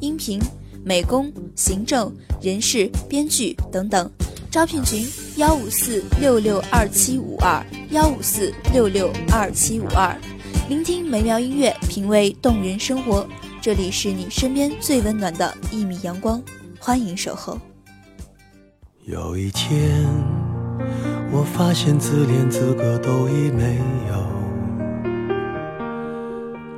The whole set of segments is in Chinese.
音频、美工、行政、人事、编剧等等。招聘群：幺五四六六二七五二幺五四六六二七五二。聆听美妙音乐，品味动人生活。这里是你身边最温暖的一米阳光，欢迎守候。有一天，我发现自怜资格都已没有，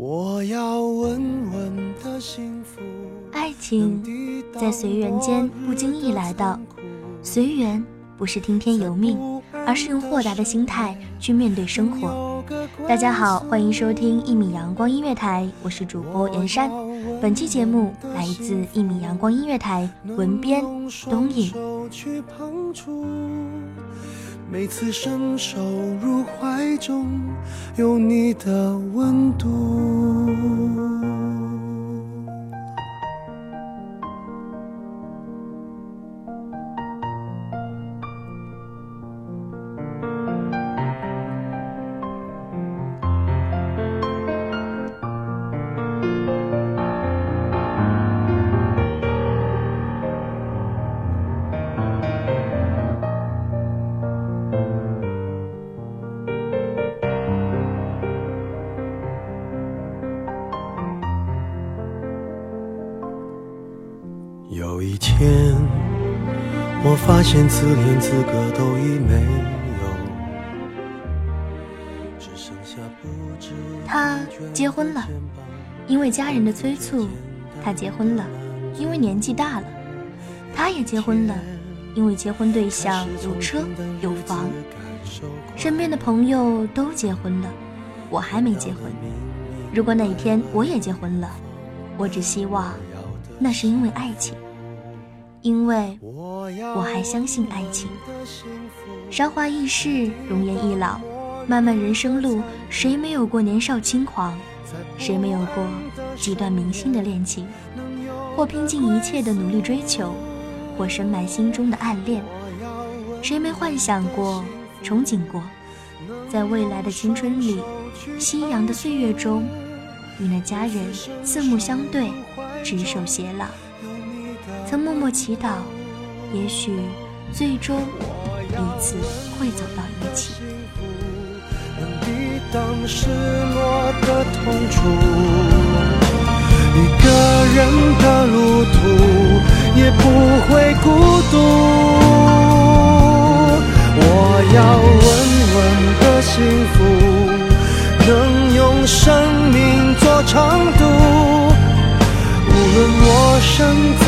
我要稳稳的幸福。爱情在随缘间不经意来到，随缘不是听天由命，而是用豁达的心态去面对生活。大家好，欢迎收听一米阳光音乐台，我是主播严山。本期节目来自一米阳光音乐台，文编东影。去碰触，每次伸手入怀中，有你的温度。发现自怜资格都已没有，只剩下不知他结婚了，因为家人的催促，他结婚了，因为年纪大了；他也结婚了，因为结婚对象有车有房。身边的朋友都结婚了，我还没结婚。如果哪一天我也结婚了，我只希望那是因为爱情，因为我还相信爱情。韶华易逝，容颜易老，漫漫人生路，谁没有过年少轻狂？谁没有过几段明星的恋情？或拼尽一切的努力追求，或深埋心中的暗恋。谁没幻想过、憧憬过，在未来的青春里，夕阳的岁月中，与那家人四目相对，执手偕老。曾默默祈祷，也许最终彼此会走到一起。能抵挡失落的痛楚。一个人的路途也不会孤独。我要稳稳的幸福，能用生命做长度。无论我身在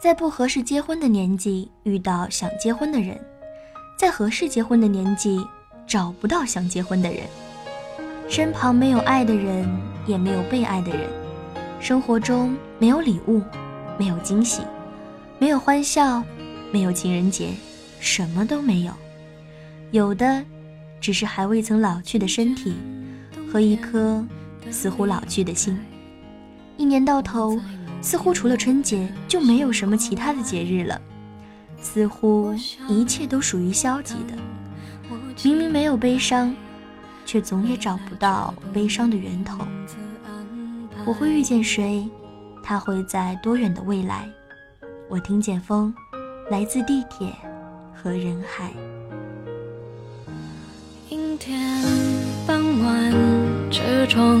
在不合适结婚的年纪遇到想结婚的人，在合适结婚的年纪找不到想结婚的人。身旁没有爱的人，也没有被爱的人。生活中没有礼物，没有惊喜，没有欢笑，没有情人节，什么都没有。有的，只是还未曾老去的身体，和一颗似乎老去的心。一年到头。似乎除了春节就没有什么其他的节日了，似乎一切都属于消极的。明明没有悲伤，却总也找不到悲伤的源头。我会遇见谁？他会在多远的未来？我听见风，来自地铁和人海。阴天傍晚，车窗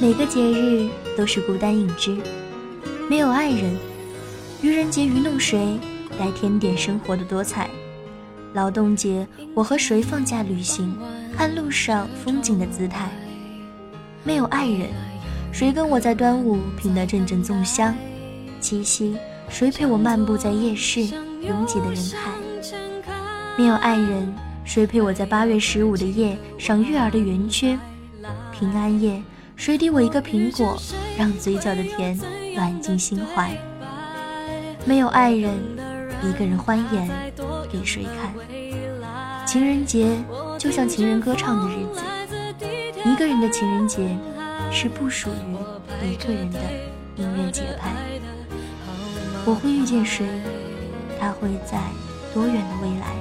每个节日都是孤单影只，没有爱人，愚人节愚弄谁？来添点生活的多彩。劳动节，我和谁放假旅行，看路上风景的姿态。没有爱人，谁跟我在端午品得阵阵粽香？七夕，谁陪我漫步在夜市拥挤的人海？没有爱人，谁陪我在八月十五的夜赏月儿的圆缺？平安夜，谁递我一个苹果，让嘴角的甜暖进心怀？没有爱人。一个人欢颜给谁看？情人节就像情人歌唱的日子，一个人的情人节是不属于一个人的音乐节拍。我会遇见谁？他会在多远的未来？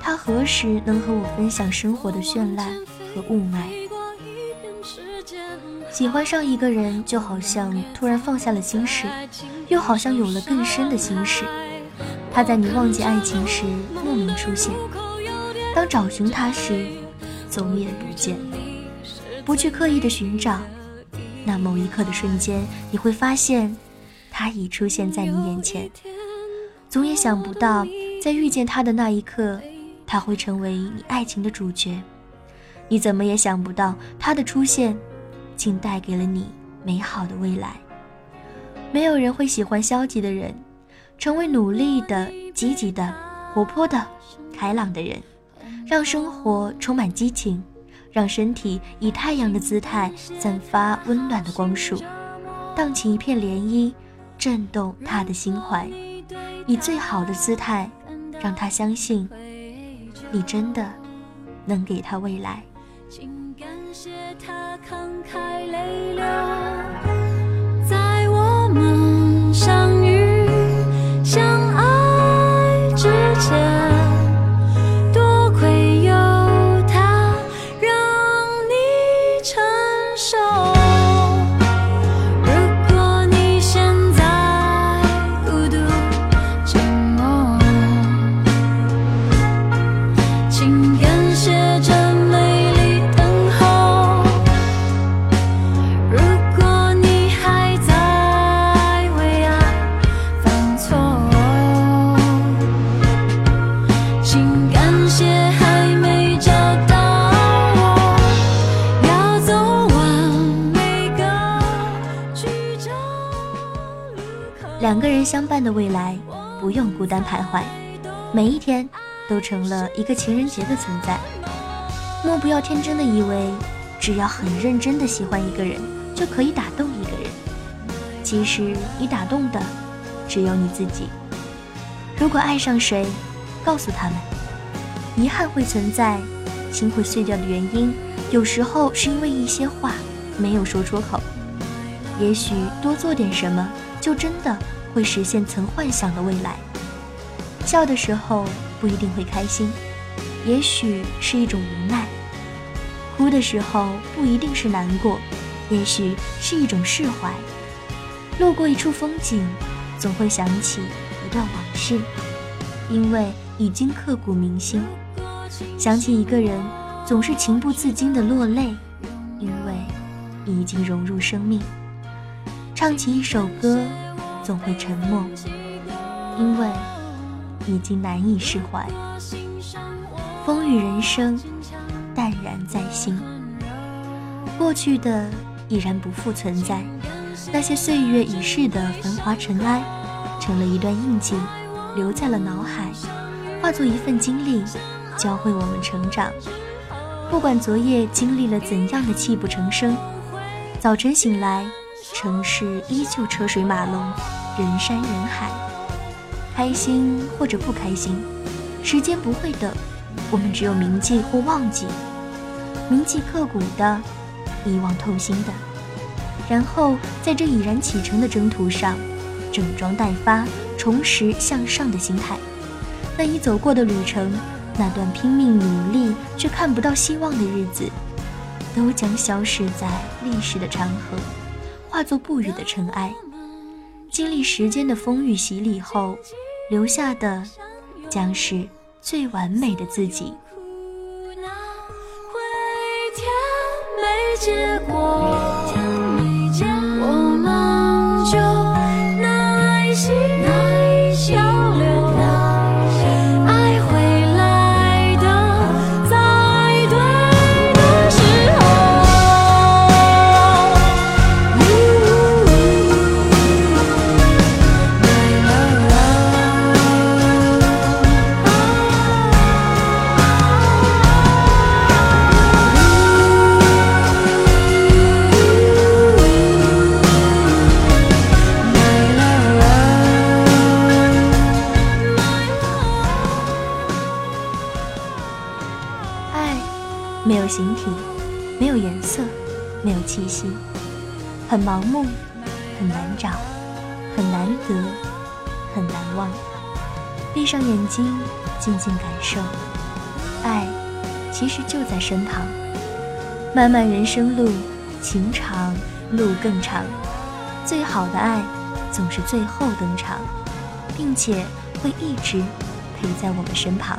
他何时能和我分享生活的绚烂和雾霾？喜欢上一个人，就好像突然放下了心事，又好像有了更深的心事。他在你忘记爱情时莫名出现，当找寻他时，总也不见。不去刻意的寻找，那某一刻的瞬间，你会发现，他已出现在你眼前。总也想不到，在遇见他的那一刻，他会成为你爱情的主角。你怎么也想不到，他的出现，竟带给了你美好的未来。没有人会喜欢消极的人。成为努力的、积极的、活泼的、开朗的人，让生活充满激情，让身体以太阳的姿态散发温暖的光束，荡起一片涟漪，震动他的心怀，以最好的姿态，让他相信，你真的能给他未来。慷慨泪流。相伴的未来，不用孤单徘徊，每一天都成了一个情人节的存在。莫不要天真的以为，只要很认真的喜欢一个人，就可以打动一个人。其实你打动的，只有你自己。如果爱上谁，告诉他们，遗憾会存在，心会碎掉的原因，有时候是因为一些话没有说出口。也许多做点什么，就真的会实现曾幻想的未来。笑的时候不一定会开心，也许是一种无奈；哭的时候不一定是难过，也许是一种释怀。路过一处风景，总会想起一段往事，因为已经刻骨铭心；想起一个人，总是情不自禁的落泪，因为已经融入生命；唱起一首歌，总会沉默，因为已经难以释怀。风雨人生，淡然在心，过去的已然不复存在。那些岁月已逝的繁华尘埃，成了一段印记，留在了脑海，化作一份经历，教会我们成长。不管昨夜经历了怎样的泣不成声，早晨醒来，城市依旧车水马龙，人山人海。开心或者不开心，时间不会等，我们只有铭记或忘记，铭记刻骨的，遗忘透心的。然后在这已然启程的征途上，整装待发，重拾向上的心态。那已走过的旅程，那段拼命努力却看不到希望的日子，都将消失在历史的长河，化作不语的尘埃。经历时间的风雨洗礼后，留下的将是最完美的自己。回天没结果。没有颜色，没有气息很盲目，很难找，很难得，很难忘。闭上眼睛，静静感受，爱其实就在身旁。漫漫人生路，情长路更长。最好的爱总是最后登场，并且会一直陪在我们身旁。